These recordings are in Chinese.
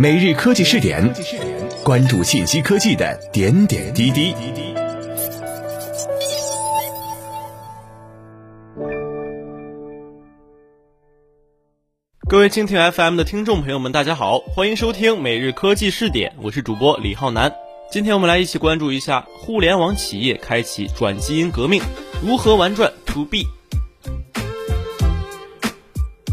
每日科技试点，关注信息科技的点点滴滴。各位蜻蜓 FM 的听众朋友们，大家好，欢迎收听每日科技试点，我是主播李浩南。今天我们来一起关注一下互联网企业开启转基因革命，如何玩转 To B。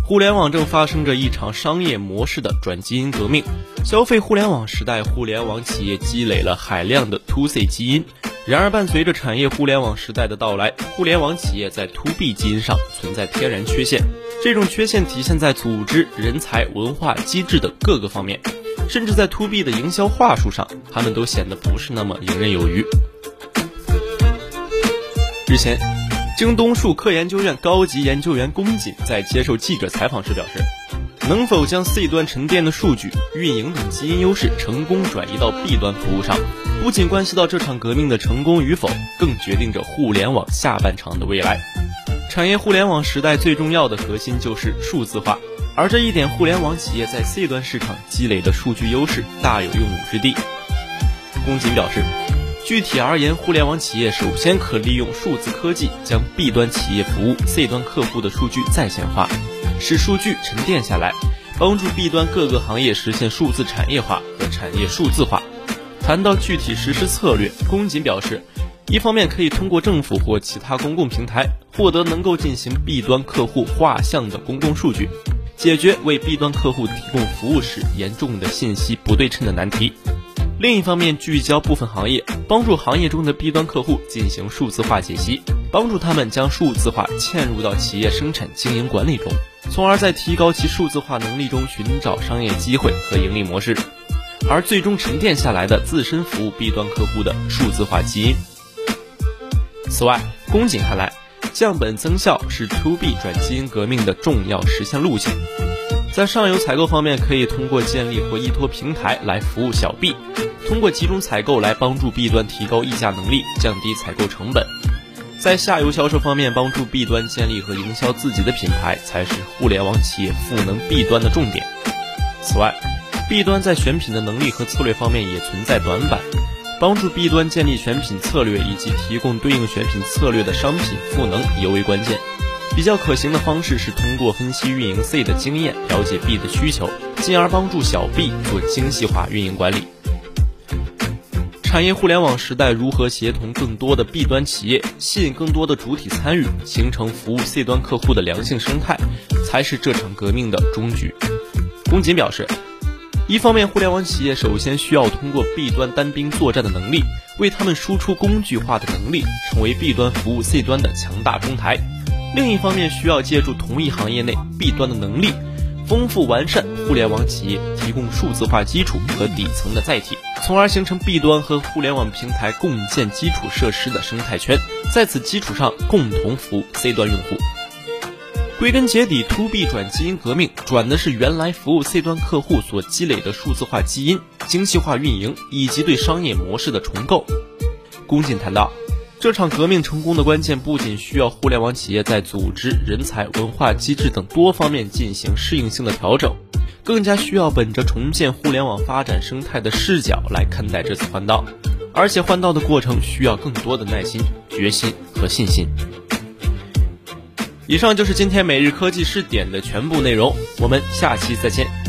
互联网正发生着一场商业模式的转基因革命。消费互联网时代，互联网企业积累了海量的 To C 基因。然而，伴随着产业互联网时代的到来，互联网企业在 To B 基因上存在天然缺陷。这种缺陷体现在组织、人才、文化、机制的各个方面，甚至在 To B 的营销话术上，他们都显得不是那么游刃有余。日前。京东数科研究院高级研究员龚锦在接受记者采访时表示，能否将 C 端沉淀的数据、运营等基因优势成功转移到 B 端服务上，不仅关系到这场革命的成功与否，更决定着互联网下半场的未来。产业互联网时代最重要的核心就是数字化，而这一点，互联网企业在 C 端市场积累的数据优势大有用武之地。龚锦表示。具体而言，互联网企业首先可利用数字科技，将 B 端企业服务 C 端客户的数据在线化，使数据沉淀下来，帮助 B 端各个行业实现数字产业化和产业数字化。谈到具体实施策略，龚锦表示，一方面可以通过政府或其他公共平台获得能够进行 B 端客户画像的公共数据，解决为 B 端客户提供服务时严重的信息不对称的难题。另一方面，聚焦部分行业，帮助行业中的 B 端客户进行数字化解析，帮助他们将数字化嵌入到企业生产经营管理中，从而在提高其数字化能力中寻找商业机会和盈利模式，而最终沉淀下来的自身服务 B 端客户的数字化基因。此外，公瑾看来，降本增效是 To B 转基因革命的重要实现路径。在上游采购方面，可以通过建立或依托平台来服务小 B。通过集中采购来帮助 B 端提高议价能力，降低采购成本。在下游销售方面，帮助 B 端建立和营销自己的品牌，才是互联网企业赋能 B 端的重点。此外，B 端在选品的能力和策略方面也存在短板，帮助 B 端建立选品策略以及提供对应选品策略的商品赋能尤为关键。比较可行的方式是通过分析运营 C 的经验，了解 B 的需求，进而帮助小 B 做精细化运营管理。产业互联网时代，如何协同更多的 B 端企业，吸引更多的主体参与，形成服务 C 端客户的良性生态，才是这场革命的终局。龚锦表示，一方面，互联网企业首先需要通过 B 端单兵作战的能力，为他们输出工具化的能力，成为 B 端服务 C 端的强大中台；另一方面，需要借助同一行业内 B 端的能力。丰富完善互联网企业提供数字化基础和底层的载体，从而形成 B 端和互联网平台共建基础设施的生态圈，在此基础上共同服务 C 端用户。归根结底，To B 转基因革命转的是原来服务 C 端客户所积累的数字化基因、精细化运营以及对商业模式的重构。龚锦谈到。这场革命成功的关键，不仅需要互联网企业在组织、人才、文化、机制等多方面进行适应性的调整，更加需要本着重建互联网发展生态的视角来看待这次换道。而且换道的过程需要更多的耐心、决心和信心。以上就是今天每日科技试点的全部内容，我们下期再见。